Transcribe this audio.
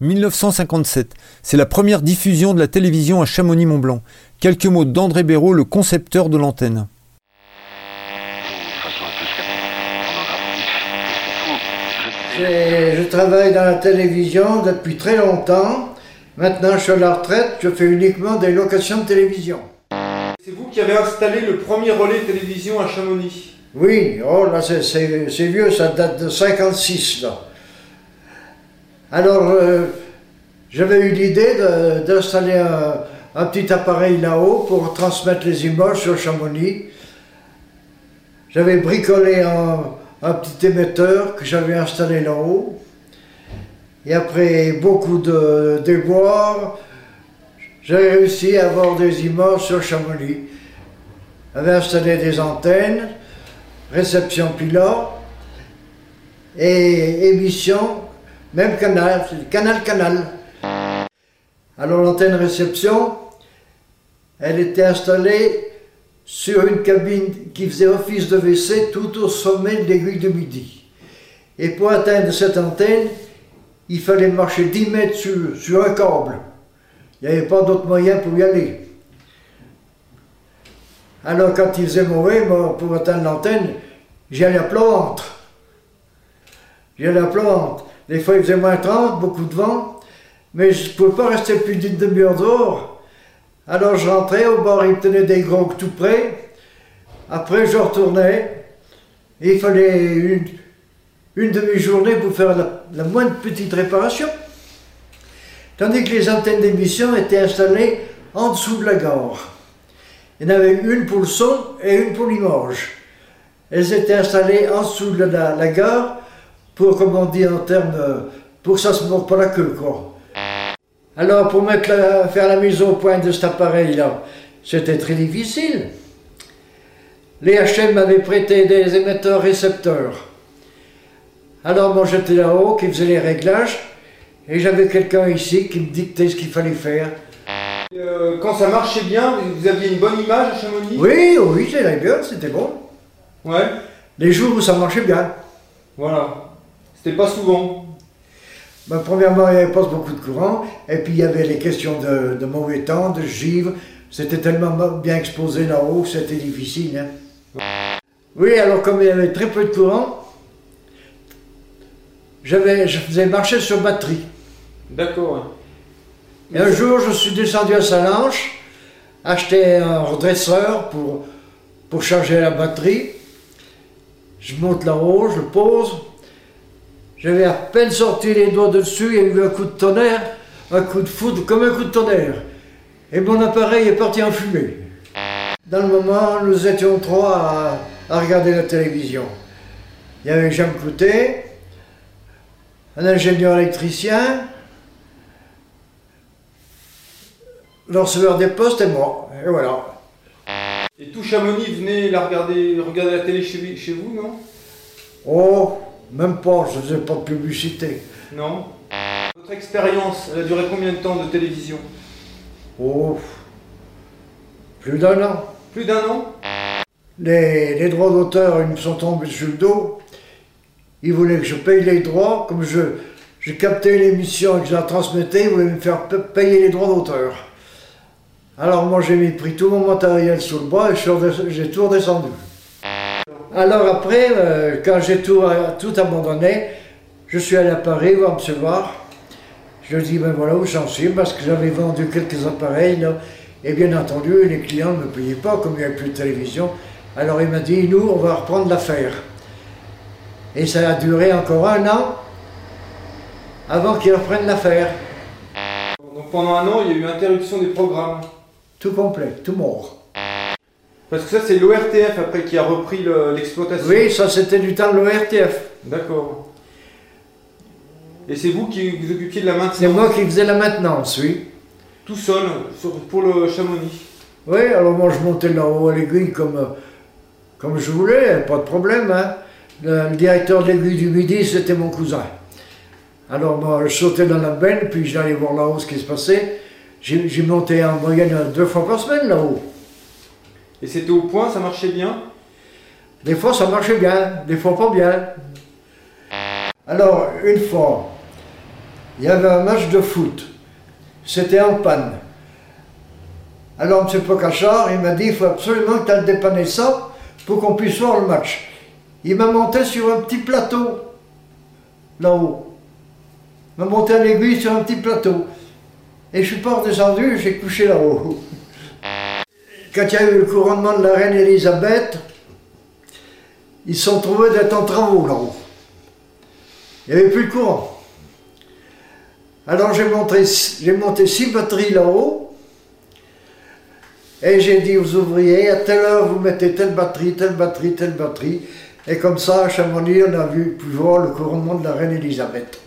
1957, c'est la première diffusion de la télévision à Chamonix-Mont-Blanc. Quelques mots d'André Béraud, le concepteur de l'antenne. Je travaille dans la télévision depuis très longtemps. Maintenant, je suis à la retraite, je fais uniquement des locations de télévision. C'est vous qui avez installé le premier relais télévision à Chamonix? Oui, oh là c'est vieux, ça date de 56 là. Alors, euh, j'avais eu l'idée d'installer un, petit appareil là-haut pour transmettre les images sur Chamonix. J'avais bricolé un, un petit émetteur que j'avais installé là-haut. Et après beaucoup de déboires, j'ai réussi à avoir des images sur Chamonix. J'avais installé des antennes, réception pilote et émission, même canal, canal-canal. Alors l'antenne réception, elle était installée sur une cabine qui faisait office de WC tout au sommet de l'aiguille de midi. Et pour atteindre cette antenne, il fallait marcher 10 mètres sur, un câble. Il n'y avait pas d'autre moyen pour y aller. Alors quand il faisait mauvais, pour atteindre l'antenne, j'y allais à plat ventre. J'y allais à plat. Des fois il faisait moins 30, beaucoup de vent, mais je ne pouvais pas rester plus d'une demi-heure dehors. Alors je rentrais au bord, il me tenait des grogues tout près. Après, je retournais. il fallait une, demi-journée pour faire la, moindre petite réparation. Tandis que les antennes d'émission étaient installées en dessous de la gare. Il y en avait une pour le son et une pour l'image. Elles étaient installées en dessous de la, gare pour, comme on dit en termes, pour que ça se morde pas la queue, quoi. Alors pour mettre faire la mise au point de cet appareil-là, c'était très difficile. Les HM m'avaient prêté des émetteurs récepteurs. Alors moi j'étais là-haut qui faisait les réglages et j'avais quelqu'un ici qui me dictait ce qu'il fallait faire. Euh, quand ça marchait bien, vous aviez une bonne image à Chamonix Oui, oui, j'allais bien, c'était bon. Ouais. Les jours où ça marchait bien. Voilà. C'était pas souvent. Ben, premièrement, il n'y avait pas beaucoup de courant, et puis il y avait les questions de, mauvais temps, de givre. C'était tellement bien exposé là-haut que c'était difficile. Hein. Oui, alors comme il y avait très peu de courant, je faisais marcher sur batterie. D'accord. Et un jour, je suis descendu à Salanches, acheter un redresseur pour, pour charger la batterie. Je monte là-haut, je le pose, j'avais à peine sorti les doigts dessus, il y a eu un coup de tonnerre, un coup de foudre comme un coup de tonnerre. Et mon appareil est parti en fumée. Dans le moment, nous étions trois à, regarder la télévision. Il y avait Jean Coutet, un ingénieur électricien, le receveur des postes et moi. Et voilà. Et tout Chamonix venait la regarder, regarder la télé chez, chez vous, non? Oh, même pas, je faisais pas de publicité. Non. Votre expérience, elle a duré combien de temps de télévision? Oh, plus d'un an. Plus d'un an? Les, droits d'auteur, ils me sont tombés sur le dos. Ils voulaient que je paye les droits, comme je, je captais l'émission et que je la transmettais, ils voulaient me faire payer les droits d'auteur. Alors moi j'ai mis pris tout mon matériel sous le bras et j'ai tout redescendu. Alors après, euh, quand j'ai tout, tout abandonné, je suis allé à Paris voir M. Var. Je lui ai dit, ben voilà où j'en suis, parce que j'avais vendu quelques appareils, et bien entendu, les clients ne me payaient pas, comme il n'y avait plus de télévision. Alors il m'a dit, nous, on va reprendre l'affaire. Et ça a duré encore un an avant qu'ils reprennent l'affaire. Donc pendant un an, il y a eu interruption des programmes Tout complet, tout mort. Parce que ça, c'est l'ORTF après qui a repris l'exploitation. oui, ça c'était du temps de l'ORTF. D'accord. Et c'est vous qui vous occupiez de la maintenance? C'est moi qui faisais la maintenance, oui. Tout seul, pour le Chamonix? Oui, alors moi je montais là-haut à l'aiguille comme, comme je voulais, pas de problème. Hein. Le, directeur de l'aiguille du Midi, c'était mon cousin. Alors moi, je sautais dans la benne, puis j'allais voir là-haut ce qui se passait. J'ai monté en moyenne deux fois par semaine là-haut. Et c'était au point, ça marchait bien? Des fois ça marchait bien, des fois pas bien. Alors, une fois, il y avait un match de foot. C'était en panne. Alors M. Pocachard, il m'a dit, il faut absolument que tu ailles dépanner ça pour qu'on puisse voir le match. Il m'a monté sur un petit plateau, là-haut. Il m'a monté à l'aiguille sur un petit plateau. Et je suis pas redescendu, j'ai couché là-haut. Quand il y a eu le couronnement de la reine Elisabeth, ils se sont trouvés d'être en travaux là-haut. Il n'y avait plus de courant. Alors j'ai monté, six batteries là-haut. Et j'ai dit aux ouvriers, à telle heure vous mettez telle batterie, telle batterie, telle batterie. Et comme ça, à Chamonix, on a vu, pu voir le couronnement de la reine Elisabeth.